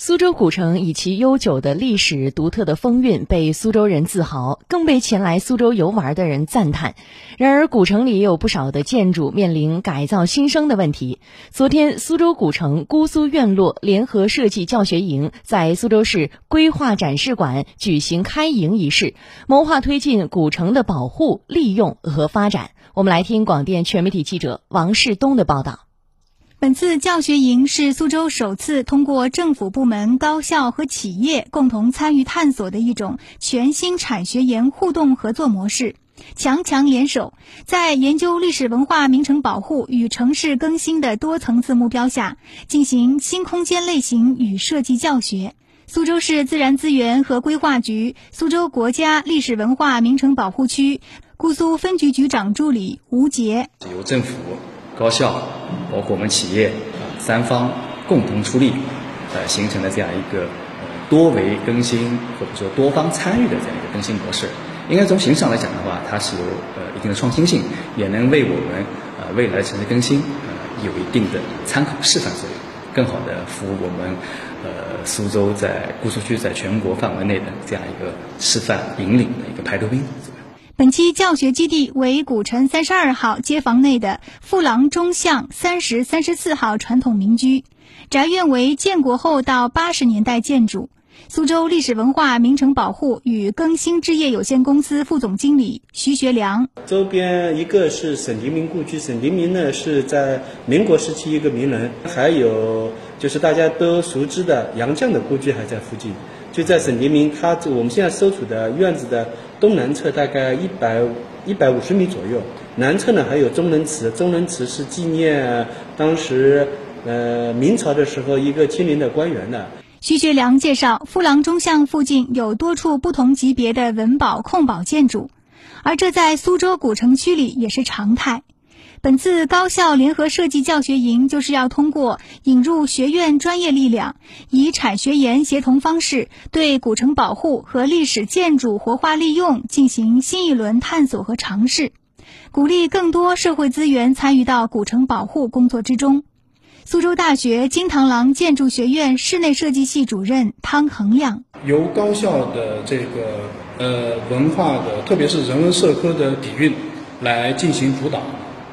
苏州古城以其悠久的历史、独特的风韵被苏州人自豪，更被前来苏州游玩的人赞叹。然而，古城里也有不少的建筑面临改造新生的问题。昨天，苏州古城姑苏院落联合设计教学营在苏州市规划展示馆举行开营仪式，谋划推进古城的保护、利用和发展。我们来听广电全媒体记者王世东的报道。本次教学营是苏州首次通过政府部门、高校和企业共同参与探索的一种全新产学研互动合作模式，强强联手，在研究历史文化名城保护与城市更新的多层次目标下，进行新空间类型与设计教学。苏州市自然资源和规划局苏州国家历史文化名城保护区姑苏分局局长助理吴杰，由政府。高校，包括我们企业啊，三方共同出力，呃，形成了这样一个多维更新或者说多方参与的这样一个更新模式。应该从形式上来讲的话，它是有呃一定的创新性，也能为我们呃未来城市更新呃有一定的参考示范作用，更好的服务我们呃苏州在姑苏区在全国范围内的这样一个示范引领的一个排头兵。本期教学基地为古城三十二号街坊内的富廊中巷三十三十四号传统民居，宅院为建国后到八十年代建筑。苏州历史文化名城保护与更新置业有限公司副总经理徐学良：周边一个是沈黎明故居，沈黎明呢是在民国时期一个名人，还有就是大家都熟知的杨绛的故居还在附近。就在沈黎明他我们现在所处的院子的东南侧，大概一百一百五十米左右。南侧呢还有中仁祠，中仁祠是纪念当时呃明朝的时候一个亲临的官员的。徐学良介绍，富廊中巷附近有多处不同级别的文保控保建筑，而这在苏州古城区里也是常态。本次高校联合设计教学营就是要通过引入学院专业力量，以产学研协同方式，对古城保护和历史建筑活化利用进行新一轮探索和尝试，鼓励更多社会资源参与到古城保护工作之中。苏州大学金螳螂建筑学院室内设计系主任汤恒亮：由高校的这个呃文化的，特别是人文社科的底蕴来进行主导。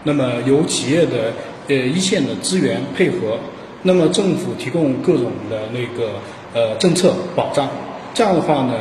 那么由企业的呃一线的资源配合，那么政府提供各种的那个呃政策保障，这样的话呢，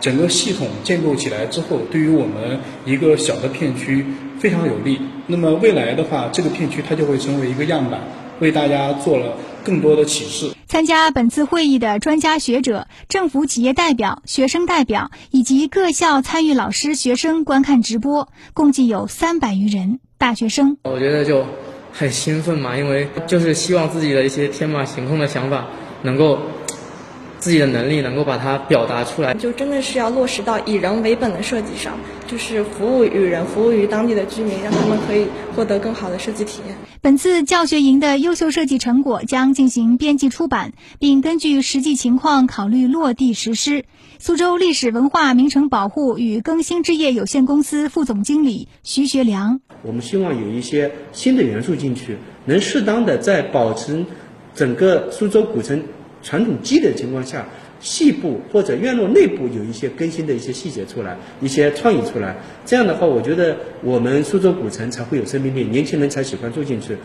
整个系统建构起来之后，对于我们一个小的片区非常有利。那么未来的话，这个片区它就会成为一个样板，为大家做了更多的启示。参加本次会议的专家学者、政府企业代表、学生代表以及各校参与老师、学生观看直播，共计有三百余人。大学生，我觉得就很兴奋嘛，因为就是希望自己的一些天马行空的想法能够。自己的能力能够把它表达出来，就真的是要落实到以人为本的设计上，就是服务于人，服务于当地的居民，让他们可以获得更好的设计体验。本次教学营的优秀设计成果将进行编辑出版，并根据实际情况考虑落地实施。苏州历史文化名城保护与更新置业有限公司副总经理徐学良：我们希望有一些新的元素进去，能适当的在保持整个苏州古城。传统基的情况下，细部或者院落内部有一些更新的一些细节出来，一些创意出来，这样的话，我觉得我们苏州古城才会有生命力，年轻人才喜欢住进去。